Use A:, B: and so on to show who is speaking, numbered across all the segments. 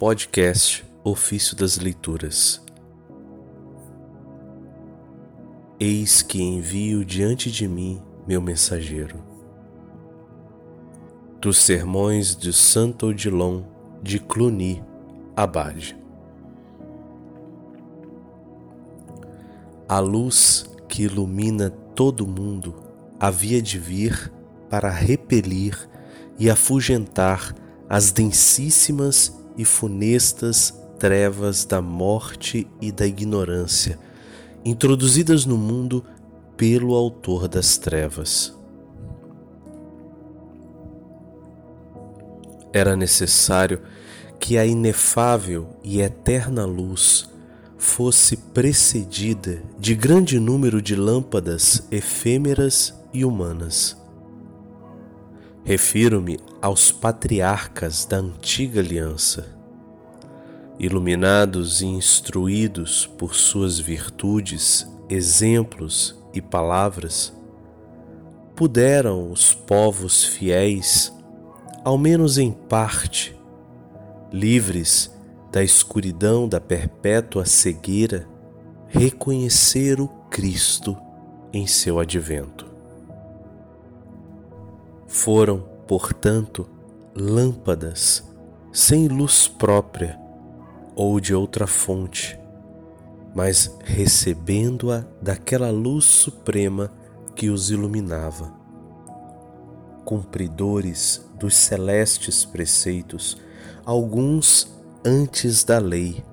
A: podcast Ofício das Leituras. Eis que envio diante de mim meu mensageiro. Dos sermões de Santo Odilon de Cluny, Abade. A luz que ilumina todo o mundo havia de vir para repelir e afugentar as densíssimas e funestas trevas da morte e da ignorância, introduzidas no mundo pelo Autor das Trevas. Era necessário que a inefável e eterna luz fosse precedida de grande número de lâmpadas efêmeras e humanas. Refiro-me aos patriarcas da antiga aliança. Iluminados e instruídos por suas virtudes, exemplos e palavras, puderam os povos fiéis, ao menos em parte, livres da escuridão da perpétua cegueira, reconhecer o Cristo em seu advento. Foram, portanto, lâmpadas sem luz própria ou de outra fonte, mas recebendo-a daquela luz suprema que os iluminava. Cumpridores dos celestes preceitos, alguns antes da lei,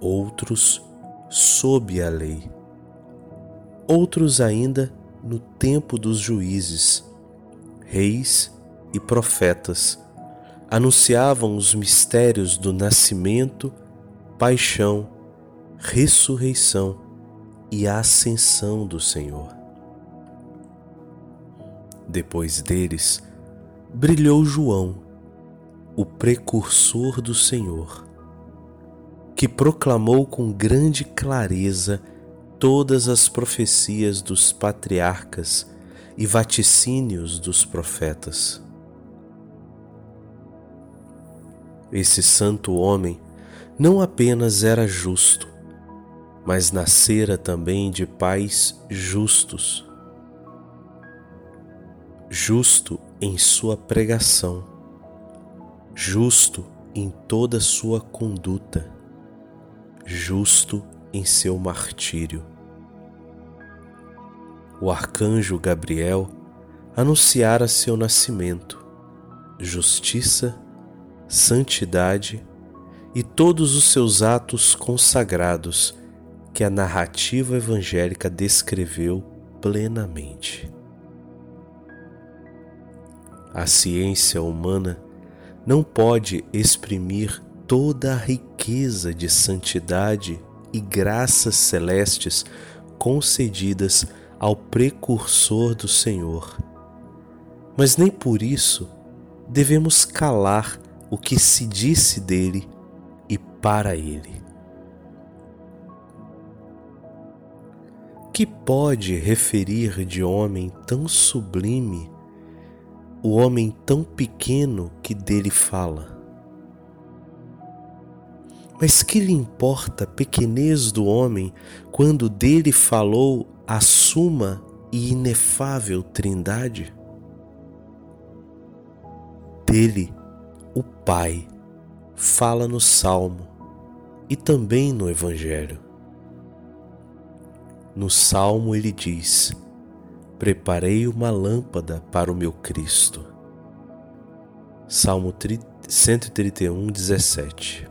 A: outros sob a lei, outros ainda no tempo dos juízes reis e profetas anunciavam os mistérios do nascimento, paixão, ressurreição e ascensão do Senhor. Depois deles, brilhou João, o precursor do Senhor, que proclamou com grande clareza todas as profecias dos patriarcas e vaticínios dos profetas. Esse santo homem não apenas era justo, mas nascera também de pais justos. Justo em sua pregação, justo em toda sua conduta, justo em seu martírio o arcanjo Gabriel anunciara seu nascimento, justiça, santidade e todos os seus atos consagrados que a narrativa evangélica descreveu plenamente. A ciência humana não pode exprimir toda a riqueza de santidade e graças celestes concedidas ao precursor do Senhor. Mas nem por isso devemos calar o que se disse dele e para ele. Que pode referir de homem tão sublime o homem tão pequeno que dele fala? Mas que lhe importa a pequenez do homem quando dele falou a suma e inefável Trindade? Dele, o Pai, fala no Salmo e também no Evangelho. No Salmo ele diz: Preparei uma lâmpada para o meu Cristo. Salmo 131, 17.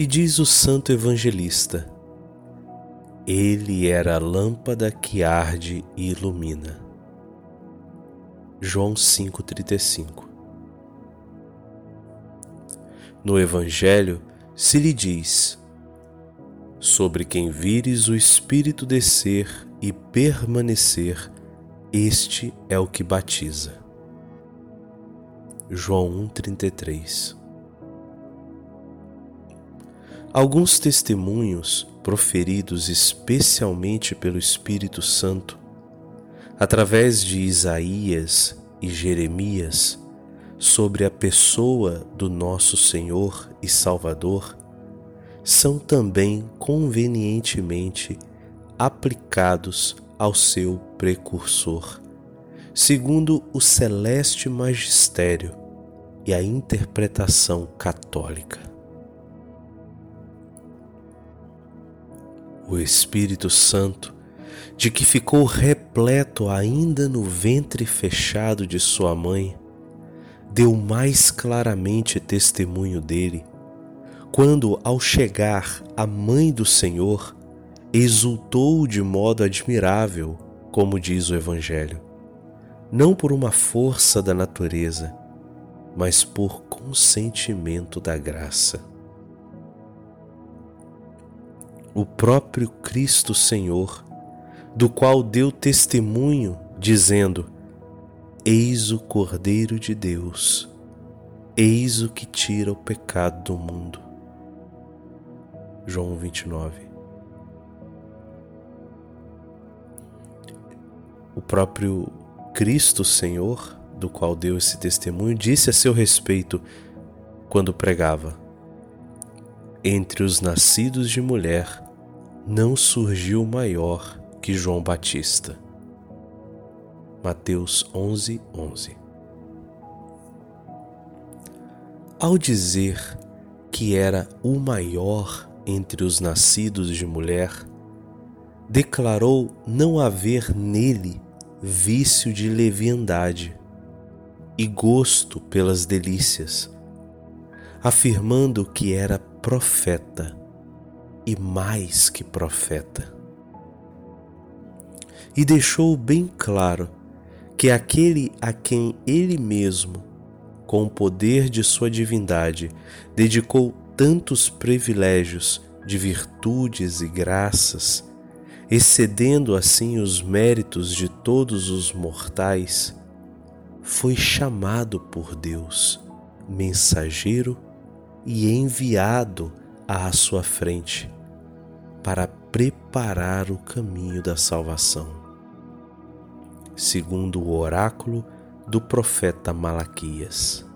A: E diz o santo evangelista: ele era a lâmpada que arde e ilumina. João 5,35 No Evangelho se lhe diz: Sobre quem vires o Espírito descer e permanecer, este é o que batiza. João 1,33 Alguns testemunhos proferidos especialmente pelo Espírito Santo, através de Isaías e Jeremias, sobre a pessoa do nosso Senhor e Salvador são também convenientemente aplicados ao seu precursor, segundo o celeste magistério e a interpretação católica. O Espírito Santo, de que ficou repleto ainda no ventre fechado de sua mãe, deu mais claramente testemunho dele, quando, ao chegar a mãe do Senhor, exultou de modo admirável, como diz o Evangelho, não por uma força da natureza, mas por consentimento da graça. O próprio Cristo Senhor, do qual deu testemunho, dizendo: Eis o Cordeiro de Deus, eis o que tira o pecado do mundo. João 29. O próprio Cristo Senhor do qual deu esse testemunho, disse a seu respeito quando pregava: Entre os nascidos de mulher não surgiu maior que João Batista. Mateus 11, 11. Ao dizer que era o maior entre os nascidos de mulher, declarou não haver nele vício de leviandade, e gosto pelas delícias, afirmando que era profeta e mais que profeta. E deixou bem claro que aquele a quem ele mesmo, com o poder de sua divindade, dedicou tantos privilégios de virtudes e graças, excedendo assim os méritos de todos os mortais, foi chamado por Deus, mensageiro e enviado à sua frente para preparar o caminho da salvação, segundo o oráculo do profeta Malaquias.